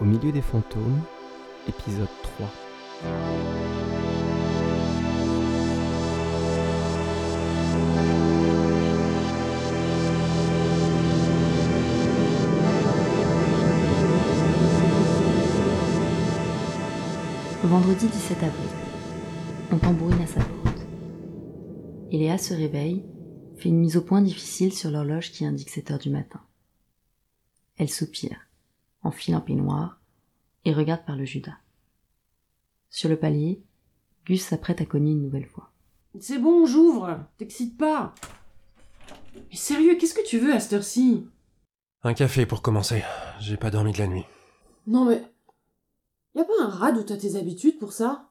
Au milieu des fantômes, épisode 3. Vendredi 17 avril. On tambourine à sa porte. Iléa se réveille, fait une mise au point difficile sur l'horloge qui indique 7 heures du matin. Elle soupire, enfile un peignoir et regarde par le Judas. Sur le palier, Gus s'apprête à cogner une nouvelle fois. C'est bon, j'ouvre. T'excite pas. Mais sérieux, qu'est-ce que tu veux à cette heure-ci? Un café pour commencer. J'ai pas dormi de la nuit. Non mais... Y a pas un rad où t'as tes habitudes pour ça?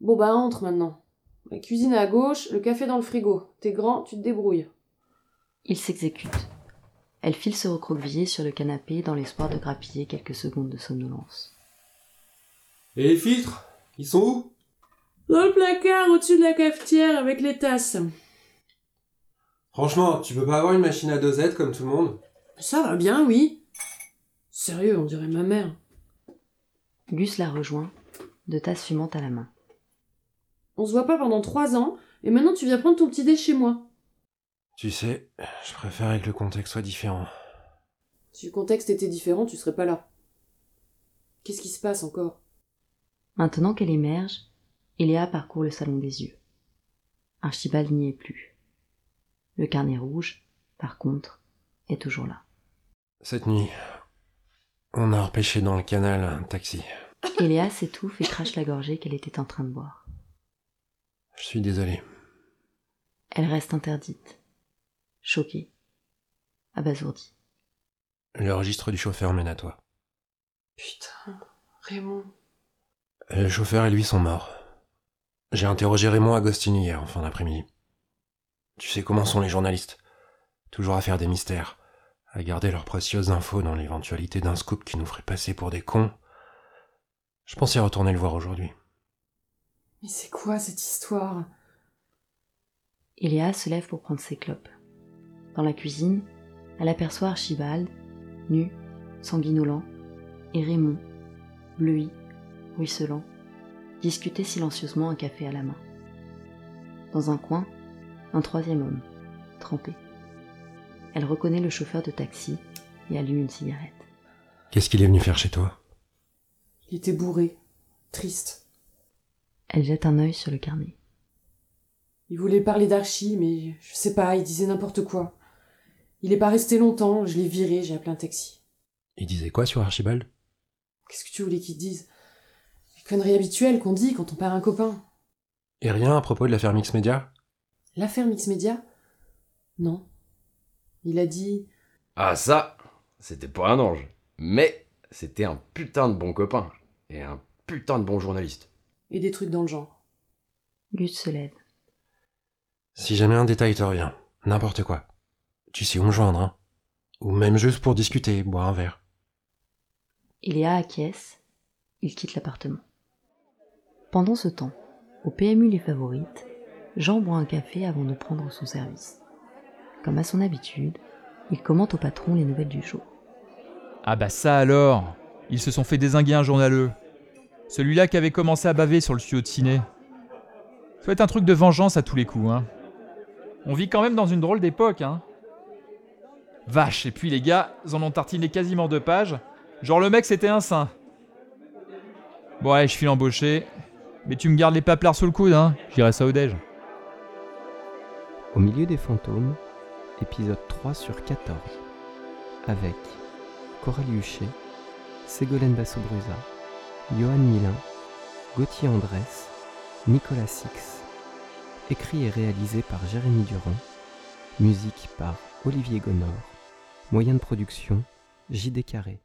Bon bah entre maintenant. La cuisine à gauche, le café dans le frigo. T'es grand, tu te débrouilles. Il s'exécute. Elle file se recroqueviller sur le canapé dans l'espoir de grappiller quelques secondes de somnolence. Et les filtres Ils sont où? Dans le placard, au-dessus de la cafetière, avec les tasses. Franchement, tu peux pas avoir une machine à dosette comme tout le monde? Ça va bien, oui. Sérieux, on dirait ma mère. Gus la rejoint, de tasse fumante à la main. On se voit pas pendant trois ans, et maintenant tu viens prendre ton petit dé chez moi. Tu sais, je préférais que le contexte soit différent. Si le contexte était différent, tu serais pas là. Qu'est-ce qui se passe encore? Maintenant qu'elle émerge, Eléa parcourt le salon des yeux. Archibald n'y est plus. Le carnet rouge, par contre, est toujours là. Cette nuit, on a repêché dans le canal un taxi. Eléa s'étouffe et crache la gorgée qu'elle était en train de boire. Je suis désolé. Elle reste interdite, choquée, abasourdie. Le registre du chauffeur mène à toi. Putain, Raymond. Le chauffeur et lui sont morts. J'ai interrogé Raymond Agostini hier en fin d'après-midi. Tu sais comment sont les journalistes Toujours à faire des mystères, à garder leurs précieuses infos dans l'éventualité d'un scoop qui nous ferait passer pour des cons. Je pensais retourner le voir aujourd'hui. Mais c'est quoi cette histoire? Eléa se lève pour prendre ses clopes. Dans la cuisine, elle aperçoit Archibald, nu, sanguinolent, et Raymond, bleui, ruisselant, discuter silencieusement un café à la main. Dans un coin, un troisième homme, trempé. Elle reconnaît le chauffeur de taxi et allume une cigarette. Qu'est-ce qu'il est venu faire chez toi? Il était bourré, triste. Elle jette un œil sur le carnet. Il voulait parler d'Archie, mais je sais pas, il disait n'importe quoi. Il est pas resté longtemps, je l'ai viré, j'ai appelé un taxi. Il disait quoi sur Archibald? Qu'est-ce que tu voulais qu'il dise? Les conneries habituelles qu'on dit quand on perd un copain. Et rien à propos de l'affaire Mix Media? L'affaire Mix Media? Non. Il a dit Ah ça, c'était pas un ange. Mais c'était un putain de bon copain. Et un putain de bon journaliste. et des trucs dans le genre. Gus se lève. Si jamais un détail te revient, n'importe quoi, tu sais où me joindre, hein Ou même juste pour discuter, boire un verre. Iléa acquiesce. Il quitte l'appartement. Pendant ce temps, au PMU Les Favorites, Jean boit un café avant de prendre son service. Comme à son habitude, il commente au patron les nouvelles du jour. Ah bah ça alors Ils se sont fait désinguer un journaleux. Celui-là qui avait commencé à baver sur le studio de ciné. Ça va être un truc de vengeance à tous les coups, hein. On vit quand même dans une drôle d'époque, hein. Vache, et puis les gars, ils en ont tartiné quasiment deux pages. Genre le mec c'était un saint. Bon ouais, je file embauché. Mais tu me gardes les paplards sous le coude, hein. J'irai ça au déj. Au milieu des fantômes, épisode 3 sur 14. Avec Coralie Huchet, Ségolène Basso-Brusa, Johan Milin, Gauthier Andrès, Nicolas Six. Écrit et réalisé par Jérémy Durand. Musique par Olivier Gonor. Moyen de production, JD Carré.